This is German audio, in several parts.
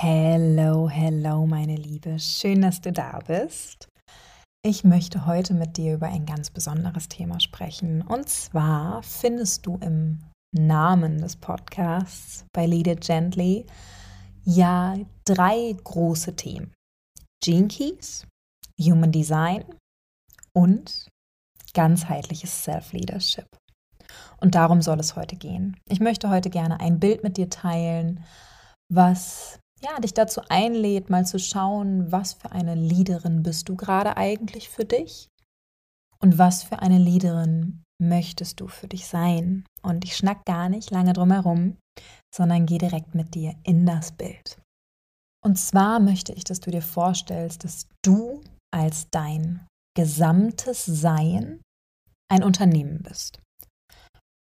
Hello, hello, meine Liebe. Schön, dass du da bist. Ich möchte heute mit dir über ein ganz besonderes Thema sprechen. Und zwar findest du im Namen des Podcasts bei Lead It Gently ja drei große Themen. Gene Keys, Human Design und ganzheitliches Self-Leadership. Und darum soll es heute gehen. Ich möchte heute gerne ein Bild mit dir teilen, was ja, dich dazu einlädt, mal zu schauen, was für eine Leaderin bist du gerade eigentlich für dich und was für eine Leaderin möchtest du für dich sein. Und ich schnack gar nicht lange drum herum, sondern gehe direkt mit dir in das Bild. Und zwar möchte ich, dass du dir vorstellst, dass du als dein gesamtes Sein ein Unternehmen bist.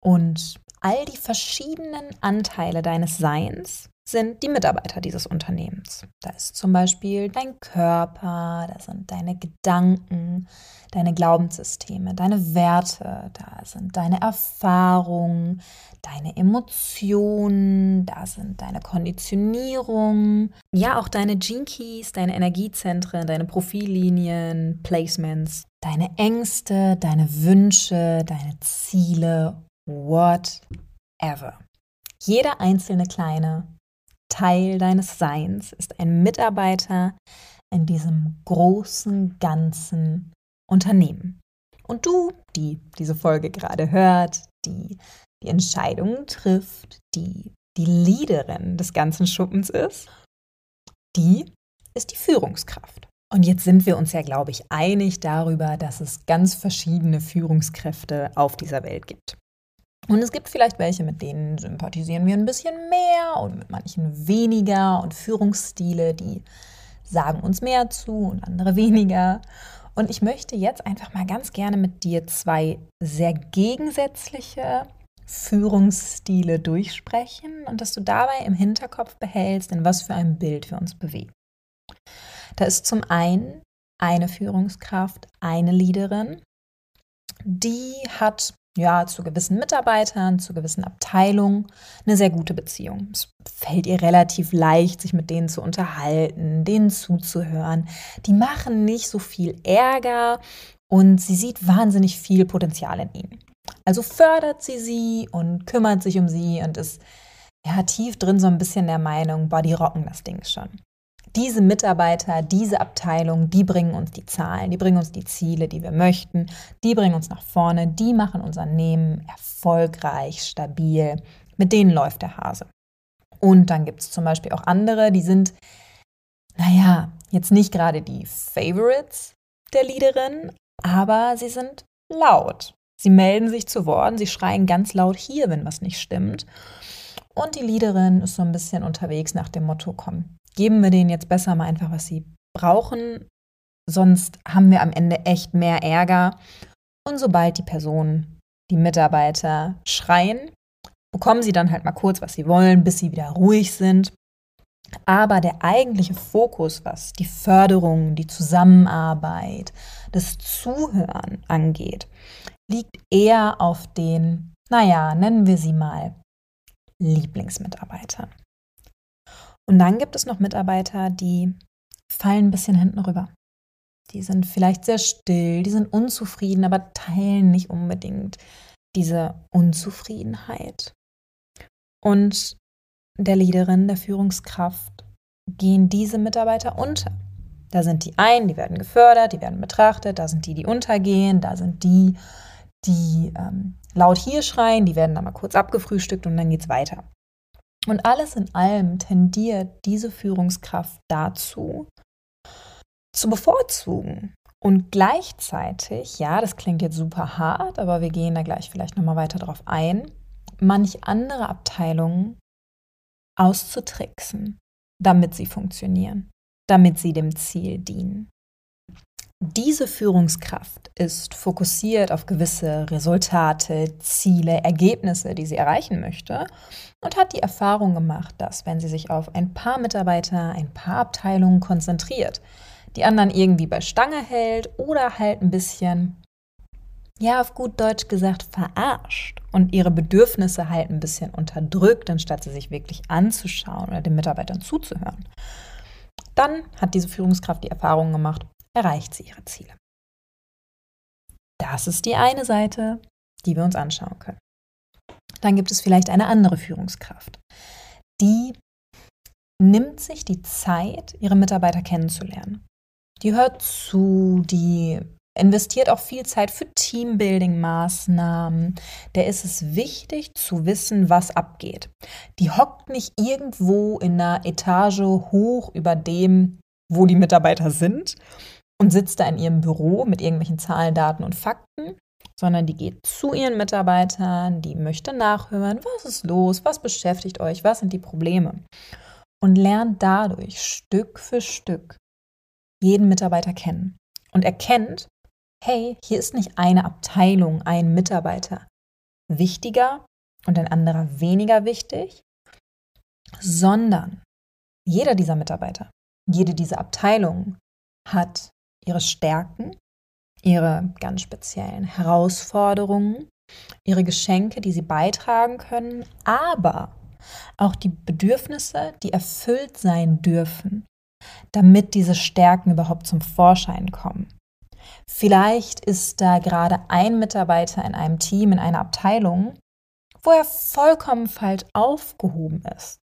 Und all die verschiedenen Anteile deines Seins sind die Mitarbeiter dieses Unternehmens. Da ist zum Beispiel dein Körper, da sind deine Gedanken, deine Glaubenssysteme, deine Werte, da sind deine Erfahrungen, deine Emotionen, da sind deine Konditionierung, ja auch deine Gene deine Energiezentren, deine Profillinien, Placements, deine Ängste, deine Wünsche, deine Ziele, whatever. Jeder einzelne kleine Teil deines Seins, ist ein Mitarbeiter in diesem großen, ganzen Unternehmen. Und du, die diese Folge gerade hört, die die Entscheidungen trifft, die die Leaderin des ganzen Schuppens ist, die ist die Führungskraft. Und jetzt sind wir uns ja, glaube ich, einig darüber, dass es ganz verschiedene Führungskräfte auf dieser Welt gibt. Und es gibt vielleicht welche, mit denen sympathisieren wir ein bisschen mehr und mit manchen weniger und Führungsstile, die sagen uns mehr zu und andere weniger. Und ich möchte jetzt einfach mal ganz gerne mit dir zwei sehr gegensätzliche Führungsstile durchsprechen und dass du dabei im Hinterkopf behältst, in was für ein Bild wir uns bewegen. Da ist zum einen eine Führungskraft, eine Leaderin, die hat ja, zu gewissen Mitarbeitern, zu gewissen Abteilungen eine sehr gute Beziehung. Es fällt ihr relativ leicht, sich mit denen zu unterhalten, denen zuzuhören. Die machen nicht so viel Ärger und sie sieht wahnsinnig viel Potenzial in ihnen. Also fördert sie sie und kümmert sich um sie und ist ja tief drin so ein bisschen der Meinung, boah, die rocken das Ding schon diese Mitarbeiter, diese Abteilung, die bringen uns die Zahlen, die bringen uns die Ziele, die wir möchten, die bringen uns nach vorne, die machen unser Unternehmen erfolgreich, stabil. Mit denen läuft der Hase. Und dann gibt es zum Beispiel auch andere, die sind, naja, jetzt nicht gerade die Favorites der Leaderin, aber sie sind laut. Sie melden sich zu Worten, sie schreien ganz laut hier, wenn was nicht stimmt. Und die Leaderin ist so ein bisschen unterwegs nach dem Motto, komm, geben wir denen jetzt besser mal einfach, was sie brauchen. Sonst haben wir am Ende echt mehr Ärger. Und sobald die Personen, die Mitarbeiter schreien, bekommen sie dann halt mal kurz, was sie wollen, bis sie wieder ruhig sind. Aber der eigentliche Fokus, was die Förderung, die Zusammenarbeit, das Zuhören angeht, liegt eher auf den, naja, nennen wir sie mal Lieblingsmitarbeitern. Und dann gibt es noch Mitarbeiter, die fallen ein bisschen hinten rüber. Die sind vielleicht sehr still, die sind unzufrieden, aber teilen nicht unbedingt diese Unzufriedenheit. Und der Leaderin, der Führungskraft gehen diese Mitarbeiter unter. Da sind die einen, die werden gefördert, die werden betrachtet, da sind die, die untergehen, da sind die, die ähm, laut hier schreien, die werden dann mal kurz abgefrühstückt und dann geht es weiter. Und alles in allem tendiert diese Führungskraft dazu, zu bevorzugen. Und gleichzeitig, ja, das klingt jetzt super hart, aber wir gehen da gleich vielleicht nochmal weiter drauf ein, manch andere Abteilungen auszutricksen, damit sie funktionieren, damit sie dem Ziel dienen. Diese Führungskraft ist fokussiert auf gewisse Resultate, Ziele, Ergebnisse, die sie erreichen möchte und hat die Erfahrung gemacht, dass wenn sie sich auf ein paar Mitarbeiter, ein paar Abteilungen konzentriert, die anderen irgendwie bei Stange hält oder halt ein bisschen, ja, auf gut Deutsch gesagt, verarscht und ihre Bedürfnisse halt ein bisschen unterdrückt, anstatt sie sich wirklich anzuschauen oder den Mitarbeitern zuzuhören. Dann hat diese Führungskraft die Erfahrung gemacht, erreicht sie ihre Ziele. Das ist die eine Seite, die wir uns anschauen können. Dann gibt es vielleicht eine andere Führungskraft, die nimmt sich die Zeit, ihre Mitarbeiter kennenzulernen. Die hört zu, die investiert auch viel Zeit für Teambuilding-Maßnahmen. Der ist es wichtig zu wissen, was abgeht. Die hockt nicht irgendwo in einer Etage hoch über dem, wo die Mitarbeiter sind und sitzt da in ihrem Büro mit irgendwelchen Zahlen, Daten und Fakten, sondern die geht zu ihren Mitarbeitern, die möchte nachhören, was ist los, was beschäftigt euch, was sind die Probleme? Und lernt dadurch Stück für Stück jeden Mitarbeiter kennen und erkennt, hey, hier ist nicht eine Abteilung, ein Mitarbeiter wichtiger und ein anderer weniger wichtig, sondern jeder dieser Mitarbeiter, jede dieser Abteilungen hat ihre Stärken, ihre ganz speziellen Herausforderungen, ihre Geschenke, die sie beitragen können, aber auch die Bedürfnisse, die erfüllt sein dürfen, damit diese Stärken überhaupt zum Vorschein kommen. Vielleicht ist da gerade ein Mitarbeiter in einem Team, in einer Abteilung, wo er vollkommen falsch aufgehoben ist.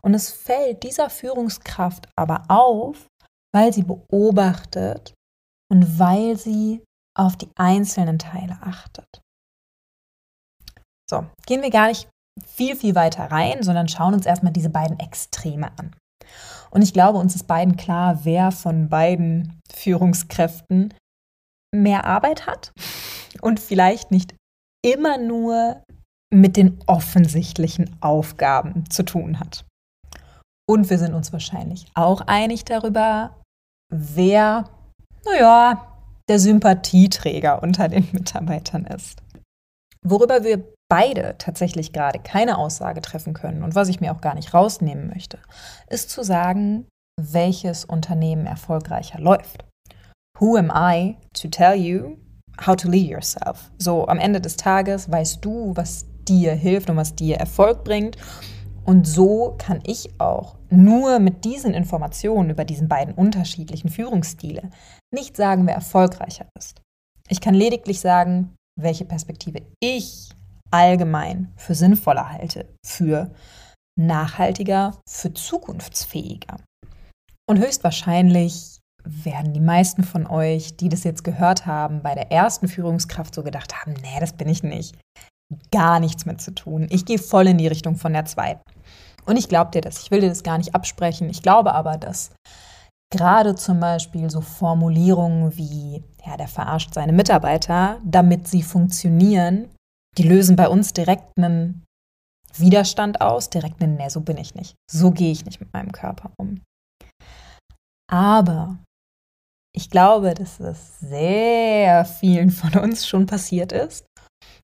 Und es fällt dieser Führungskraft aber auf, weil sie beobachtet und weil sie auf die einzelnen Teile achtet. So, gehen wir gar nicht viel, viel weiter rein, sondern schauen uns erstmal diese beiden Extreme an. Und ich glaube, uns ist beiden klar, wer von beiden Führungskräften mehr Arbeit hat und vielleicht nicht immer nur mit den offensichtlichen Aufgaben zu tun hat. Und wir sind uns wahrscheinlich auch einig darüber, wer, naja, der Sympathieträger unter den Mitarbeitern ist. Worüber wir beide tatsächlich gerade keine Aussage treffen können und was ich mir auch gar nicht rausnehmen möchte, ist zu sagen, welches Unternehmen erfolgreicher läuft. Who am I to tell you how to lead yourself? So am Ende des Tages weißt du, was dir hilft und was dir Erfolg bringt und so kann ich auch nur mit diesen Informationen über diesen beiden unterschiedlichen Führungsstile nicht sagen, wer erfolgreicher ist. Ich kann lediglich sagen, welche Perspektive ich allgemein für sinnvoller halte, für nachhaltiger, für zukunftsfähiger. Und höchstwahrscheinlich werden die meisten von euch, die das jetzt gehört haben, bei der ersten Führungskraft so gedacht haben, nee, das bin ich nicht gar nichts mit zu tun. Ich gehe voll in die Richtung von der zweiten. Und ich glaube dir das. Ich will dir das gar nicht absprechen. Ich glaube aber, dass gerade zum Beispiel so Formulierungen wie, ja, der verarscht seine Mitarbeiter, damit sie funktionieren, die lösen bei uns direkt einen Widerstand aus, direkt einen, nee, so bin ich nicht. So gehe ich nicht mit meinem Körper um. Aber ich glaube, dass es sehr vielen von uns schon passiert ist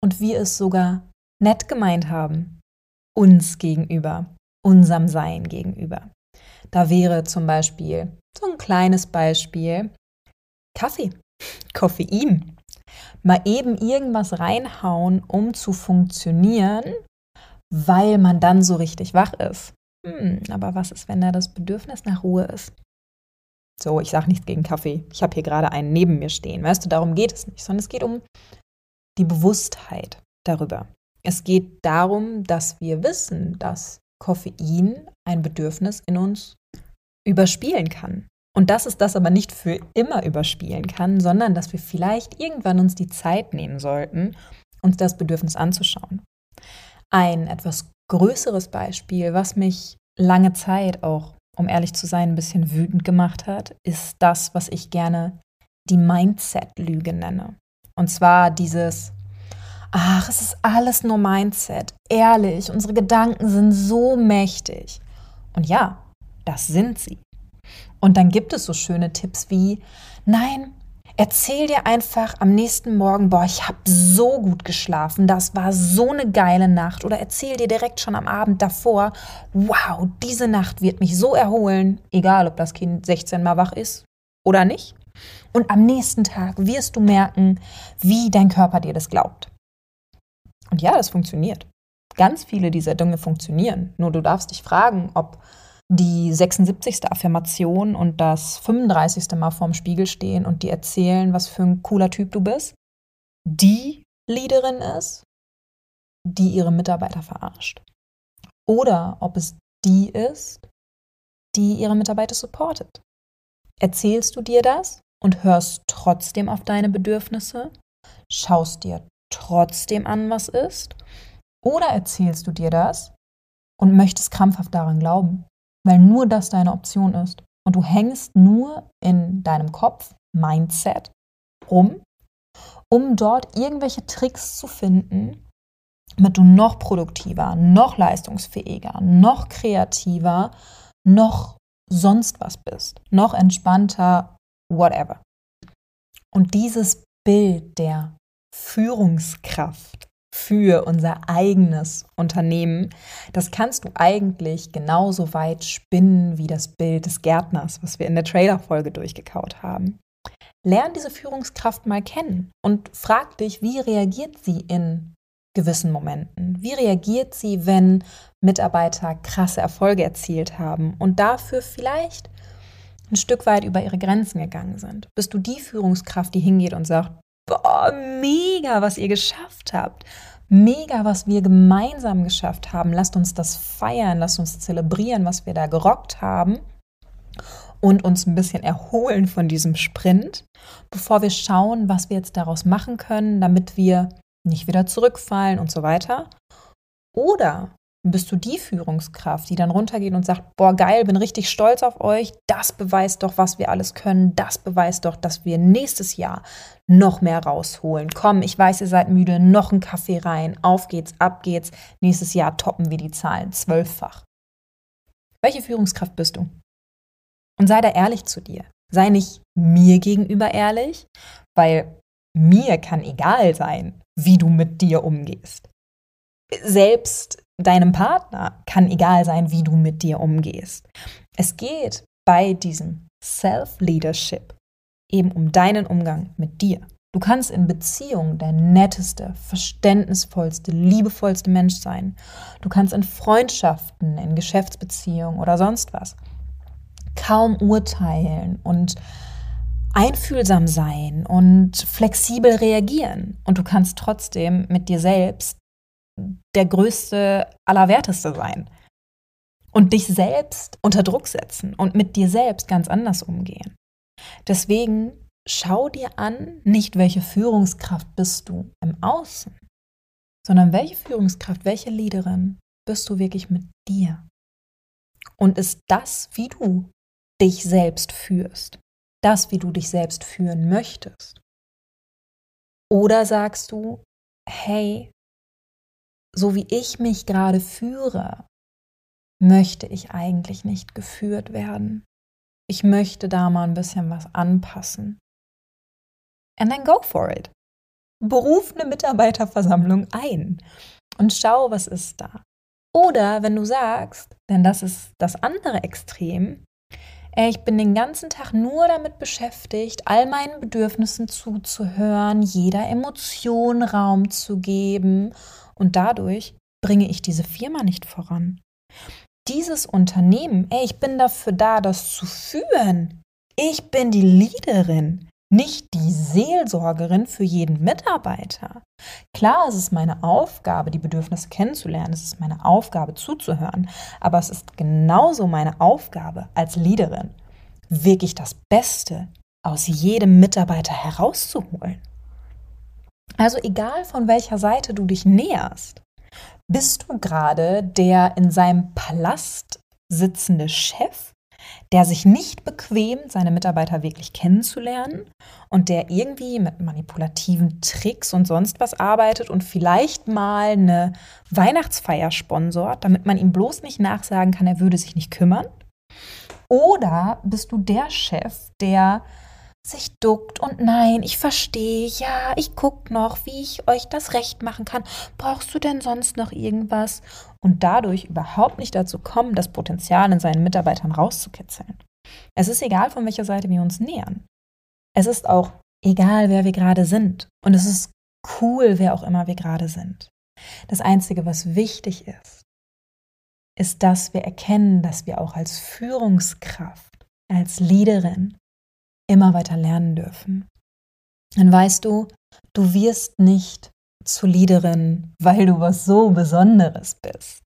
und wir es sogar nett gemeint haben, uns gegenüber, unserem Sein gegenüber. Da wäre zum Beispiel so ein kleines Beispiel Kaffee, Koffein. Mal eben irgendwas reinhauen, um zu funktionieren, weil man dann so richtig wach ist. Hm, aber was ist, wenn da das Bedürfnis nach Ruhe ist? So, ich sage nichts gegen Kaffee. Ich habe hier gerade einen neben mir stehen. Weißt du, darum geht es nicht, sondern es geht um die Bewusstheit darüber. Es geht darum, dass wir wissen, dass Koffein ein Bedürfnis in uns überspielen kann. Und dass es das aber nicht für immer überspielen kann, sondern dass wir vielleicht irgendwann uns die Zeit nehmen sollten, uns das Bedürfnis anzuschauen. Ein etwas größeres Beispiel, was mich lange Zeit auch, um ehrlich zu sein, ein bisschen wütend gemacht hat, ist das, was ich gerne die Mindset-Lüge nenne. Und zwar dieses, ach, es ist alles nur Mindset. Ehrlich, unsere Gedanken sind so mächtig. Und ja, das sind sie. Und dann gibt es so schöne Tipps wie, nein, erzähl dir einfach am nächsten Morgen, boah, ich habe so gut geschlafen, das war so eine geile Nacht. Oder erzähl dir direkt schon am Abend davor, wow, diese Nacht wird mich so erholen, egal ob das Kind 16 mal wach ist oder nicht. Und am nächsten Tag wirst du merken, wie dein Körper dir das glaubt. Und ja, das funktioniert. Ganz viele dieser Dinge funktionieren. Nur du darfst dich fragen, ob die 76. Affirmation und das 35. Mal vorm Spiegel stehen und dir erzählen, was für ein cooler Typ du bist, die Leaderin ist, die ihre Mitarbeiter verarscht. Oder ob es die ist, die ihre Mitarbeiter supportet. Erzählst du dir das und hörst trotzdem auf deine Bedürfnisse? Schaust dir trotzdem an, was ist? Oder erzählst du dir das und möchtest krampfhaft daran glauben? weil nur das deine Option ist. Und du hängst nur in deinem Kopf, Mindset, rum, um dort irgendwelche Tricks zu finden, damit du noch produktiver, noch leistungsfähiger, noch kreativer, noch sonst was bist, noch entspannter, whatever. Und dieses Bild der Führungskraft für unser eigenes Unternehmen, das kannst du eigentlich genauso weit spinnen wie das Bild des Gärtners, was wir in der Trailer-Folge durchgekaut haben. Lern diese Führungskraft mal kennen und frag dich, wie reagiert sie in gewissen Momenten? Wie reagiert sie, wenn Mitarbeiter krasse Erfolge erzielt haben und dafür vielleicht ein Stück weit über ihre Grenzen gegangen sind? Bist du die Führungskraft, die hingeht und sagt, boah, mega, was ihr geschafft habt. Mega, was wir gemeinsam geschafft haben. Lasst uns das feiern, lasst uns zelebrieren, was wir da gerockt haben und uns ein bisschen erholen von diesem Sprint, bevor wir schauen, was wir jetzt daraus machen können, damit wir nicht wieder zurückfallen und so weiter. Oder bist du die Führungskraft, die dann runtergeht und sagt, boah, geil, bin richtig stolz auf euch, das beweist doch, was wir alles können, das beweist doch, dass wir nächstes Jahr noch mehr rausholen. Komm, ich weiß, ihr seid müde, noch ein Kaffee rein, auf geht's, ab geht's, nächstes Jahr toppen wir die Zahlen zwölffach. Welche Führungskraft bist du? Und sei da ehrlich zu dir. Sei nicht mir gegenüber ehrlich, weil mir kann egal sein, wie du mit dir umgehst. Selbst deinem Partner kann egal sein, wie du mit dir umgehst. Es geht bei diesem Self-Leadership eben um deinen Umgang mit dir. Du kannst in Beziehungen der netteste, verständnisvollste, liebevollste Mensch sein. Du kannst in Freundschaften, in Geschäftsbeziehungen oder sonst was kaum urteilen und einfühlsam sein und flexibel reagieren. Und du kannst trotzdem mit dir selbst der größte, allerwerteste sein. Und dich selbst unter Druck setzen und mit dir selbst ganz anders umgehen. Deswegen schau dir an, nicht welche Führungskraft bist du im Außen, sondern welche Führungskraft, welche Leaderin bist du wirklich mit dir? Und ist das, wie du dich selbst führst, das, wie du dich selbst führen möchtest? Oder sagst du, hey, so wie ich mich gerade führe, möchte ich eigentlich nicht geführt werden. Ich möchte da mal ein bisschen was anpassen. And then go for it. Beruf eine Mitarbeiterversammlung ein und schau, was ist da. Oder wenn du sagst, denn das ist das andere Extrem, ich bin den ganzen Tag nur damit beschäftigt, all meinen Bedürfnissen zuzuhören, jeder Emotion Raum zu geben und dadurch bringe ich diese Firma nicht voran. Dieses Unternehmen, ey, ich bin dafür da, das zu führen. Ich bin die Leaderin, nicht die Seelsorgerin für jeden Mitarbeiter. Klar, es ist meine Aufgabe, die Bedürfnisse kennenzulernen, es ist meine Aufgabe zuzuhören, aber es ist genauso meine Aufgabe als Leaderin, wirklich das Beste aus jedem Mitarbeiter herauszuholen. Also egal von welcher Seite du dich näherst, bist du gerade der in seinem Palast sitzende Chef, der sich nicht bequemt, seine Mitarbeiter wirklich kennenzulernen und der irgendwie mit manipulativen Tricks und sonst was arbeitet und vielleicht mal eine Weihnachtsfeier sponsort, damit man ihm bloß nicht nachsagen kann, er würde sich nicht kümmern? Oder bist du der Chef, der sich duckt und nein, ich verstehe, ja, ich gucke noch, wie ich euch das recht machen kann. Brauchst du denn sonst noch irgendwas? Und dadurch überhaupt nicht dazu kommen, das Potenzial in seinen Mitarbeitern rauszukitzeln. Es ist egal, von welcher Seite wir uns nähern. Es ist auch egal, wer wir gerade sind. Und es ist cool, wer auch immer wir gerade sind. Das Einzige, was wichtig ist, ist, dass wir erkennen, dass wir auch als Führungskraft, als Leaderin immer weiter lernen dürfen. Dann weißt du, du wirst nicht zur Leaderin, weil du was so Besonderes bist.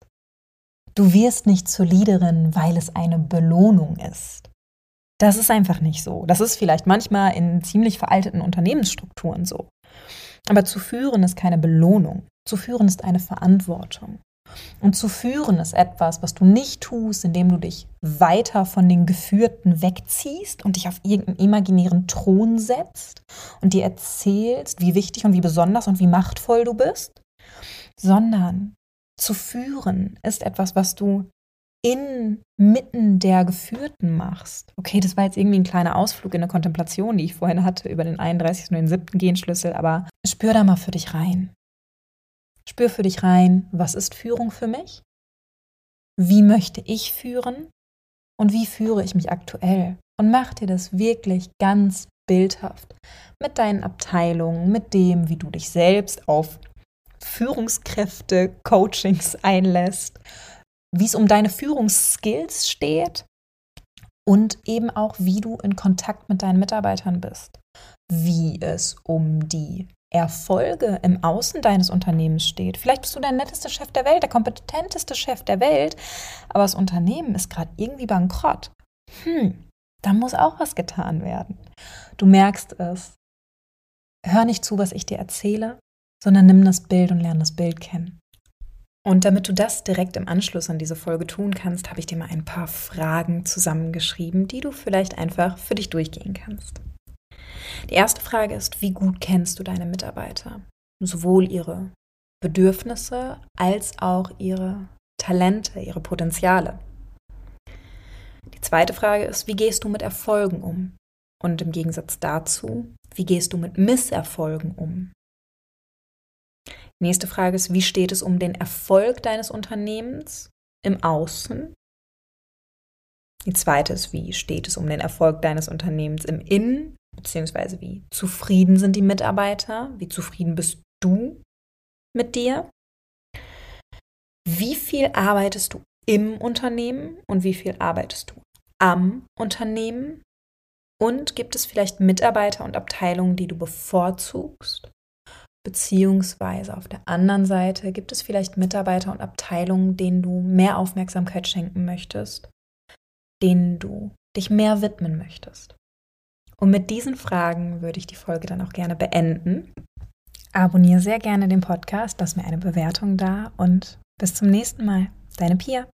Du wirst nicht zur Leaderin, weil es eine Belohnung ist. Das ist einfach nicht so. Das ist vielleicht manchmal in ziemlich veralteten Unternehmensstrukturen so. Aber zu führen ist keine Belohnung. Zu führen ist eine Verantwortung. Und zu führen ist etwas, was du nicht tust, indem du dich weiter von den Geführten wegziehst und dich auf irgendeinen imaginären Thron setzt und dir erzählst, wie wichtig und wie besonders und wie machtvoll du bist, sondern zu führen ist etwas, was du inmitten der Geführten machst. Okay, das war jetzt irgendwie ein kleiner Ausflug in eine Kontemplation, die ich vorhin hatte über den 31. und den 7. Genschlüssel, aber spür da mal für dich rein. Spür für dich rein, was ist Führung für mich? Wie möchte ich führen? Und wie führe ich mich aktuell? Und mach dir das wirklich ganz bildhaft mit deinen Abteilungen, mit dem, wie du dich selbst auf Führungskräfte, Coachings einlässt, wie es um deine Führungsskills steht und eben auch, wie du in Kontakt mit deinen Mitarbeitern bist, wie es um die Erfolge im Außen deines Unternehmens steht. Vielleicht bist du der netteste Chef der Welt, der kompetenteste Chef der Welt, aber das Unternehmen ist gerade irgendwie bankrott. Hm, da muss auch was getan werden. Du merkst es. Hör nicht zu, was ich dir erzähle, sondern nimm das Bild und lerne das Bild kennen. Und damit du das direkt im Anschluss an diese Folge tun kannst, habe ich dir mal ein paar Fragen zusammengeschrieben, die du vielleicht einfach für dich durchgehen kannst. Die erste Frage ist, wie gut kennst du deine Mitarbeiter? Sowohl ihre Bedürfnisse als auch ihre Talente, ihre Potenziale. Die zweite Frage ist, wie gehst du mit Erfolgen um? Und im Gegensatz dazu, wie gehst du mit Misserfolgen um? Die nächste Frage ist, wie steht es um den Erfolg deines Unternehmens im Außen? Die zweite ist, wie steht es um den Erfolg deines Unternehmens im Innen beziehungsweise wie zufrieden sind die Mitarbeiter, wie zufrieden bist du mit dir, wie viel arbeitest du im Unternehmen und wie viel arbeitest du am Unternehmen und gibt es vielleicht Mitarbeiter und Abteilungen, die du bevorzugst? Beziehungsweise auf der anderen Seite gibt es vielleicht Mitarbeiter und Abteilungen, denen du mehr Aufmerksamkeit schenken möchtest, denen du dich mehr widmen möchtest. Und mit diesen Fragen würde ich die Folge dann auch gerne beenden. Abonniere sehr gerne den Podcast, lass mir eine Bewertung da und bis zum nächsten Mal. Deine Pia.